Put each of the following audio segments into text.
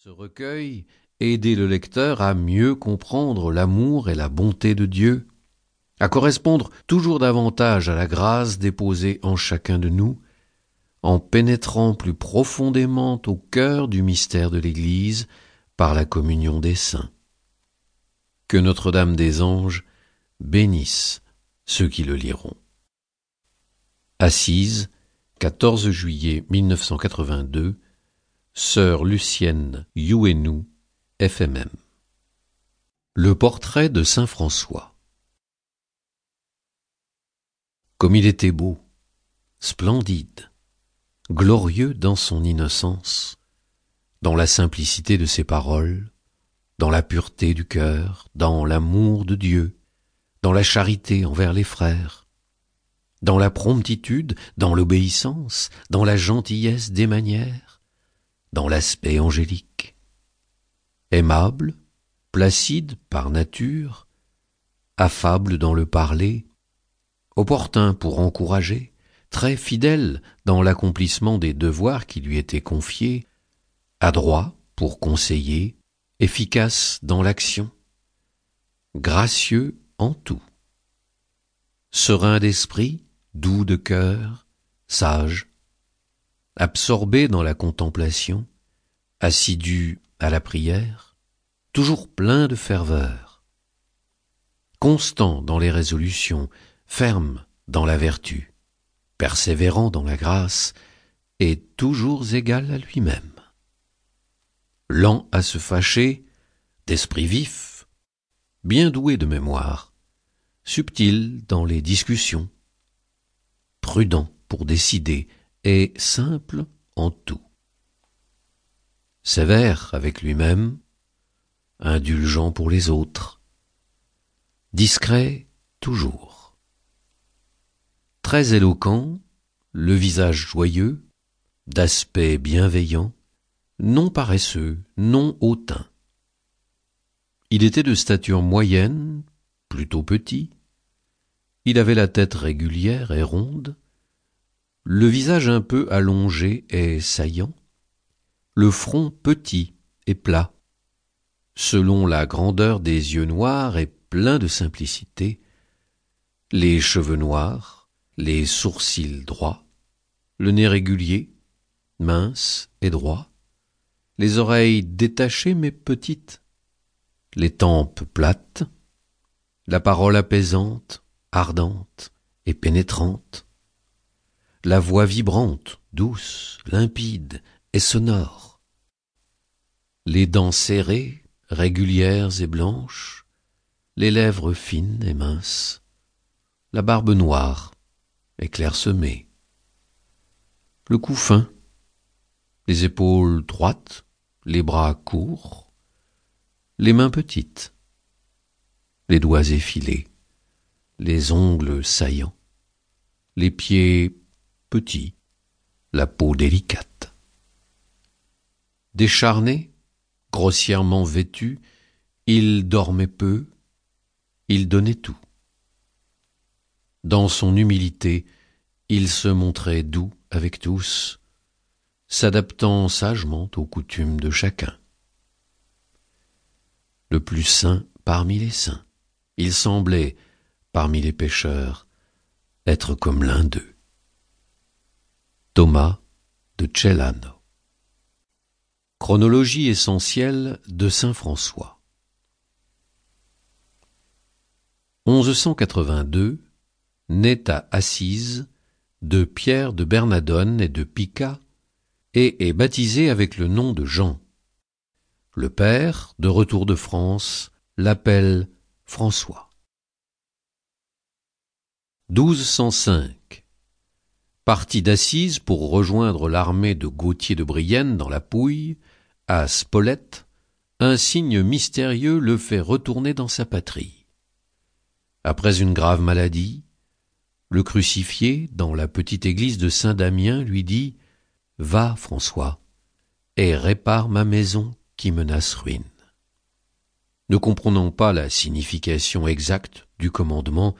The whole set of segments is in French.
Ce recueil aider le lecteur à mieux comprendre l'amour et la bonté de Dieu, à correspondre toujours davantage à la grâce déposée en chacun de nous, en pénétrant plus profondément au cœur du mystère de l'Église par la communion des saints. Que Notre-Dame des Anges bénisse ceux qui le liront. Assise, 14 juillet 1982, Sœur Lucienne Youenou, FMM. Le portrait de Saint François. Comme il était beau, splendide, glorieux dans son innocence, dans la simplicité de ses paroles, dans la pureté du cœur, dans l'amour de Dieu, dans la charité envers les frères, dans la promptitude, dans l'obéissance, dans la gentillesse des manières, dans l'aspect angélique. Aimable, placide par nature, affable dans le parler, opportun pour encourager, très fidèle dans l'accomplissement des devoirs qui lui étaient confiés, adroit pour conseiller, efficace dans l'action, gracieux en tout, serein d'esprit, doux de cœur, sage, absorbé dans la contemplation, assidu à la prière, toujours plein de ferveur, constant dans les résolutions, ferme dans la vertu, persévérant dans la grâce, et toujours égal à lui-même. Lent à se fâcher, d'esprit vif, bien doué de mémoire, subtil dans les discussions, prudent pour décider, simple en tout. Sévère avec lui-même, indulgent pour les autres, discret toujours. Très éloquent, le visage joyeux, d'aspect bienveillant, non paresseux, non hautain. Il était de stature moyenne, plutôt petit. Il avait la tête régulière et ronde, le visage un peu allongé et saillant, le front petit et plat, selon la grandeur des yeux noirs et pleins de simplicité, les cheveux noirs, les sourcils droits, le nez régulier, mince et droit, les oreilles détachées mais petites, les tempes plates, la parole apaisante, ardente et pénétrante, la voix vibrante, douce, limpide et sonore. Les dents serrées, régulières et blanches, les lèvres fines et minces, la barbe noire et clairsemée, le cou fin, les épaules droites, les bras courts, les mains petites, les doigts effilés, les ongles saillants, les pieds petit, la peau délicate. Décharné, grossièrement vêtu, il dormait peu, il donnait tout. Dans son humilité, il se montrait doux avec tous, s'adaptant sagement aux coutumes de chacun. Le plus saint parmi les saints, il semblait, parmi les pécheurs, être comme l'un d'eux. Thomas de Celano. Chronologie essentielle de Saint François. 1182 naît à Assise de Pierre de Bernadone et de Pica et est baptisé avec le nom de Jean. Le père, de retour de France, l'appelle François. 1205 parti d'Assise pour rejoindre l'armée de Gauthier de Brienne dans la Pouille, à Spolète, un signe mystérieux le fait retourner dans sa patrie. Après une grave maladie, le crucifié, dans la petite église de Saint-Damien, lui dit Va, François, et répare ma maison qui menace ruine. Ne comprenant pas la signification exacte du commandement,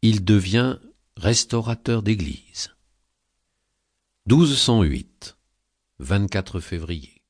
il devient restaurateur d'église. 1208 24 février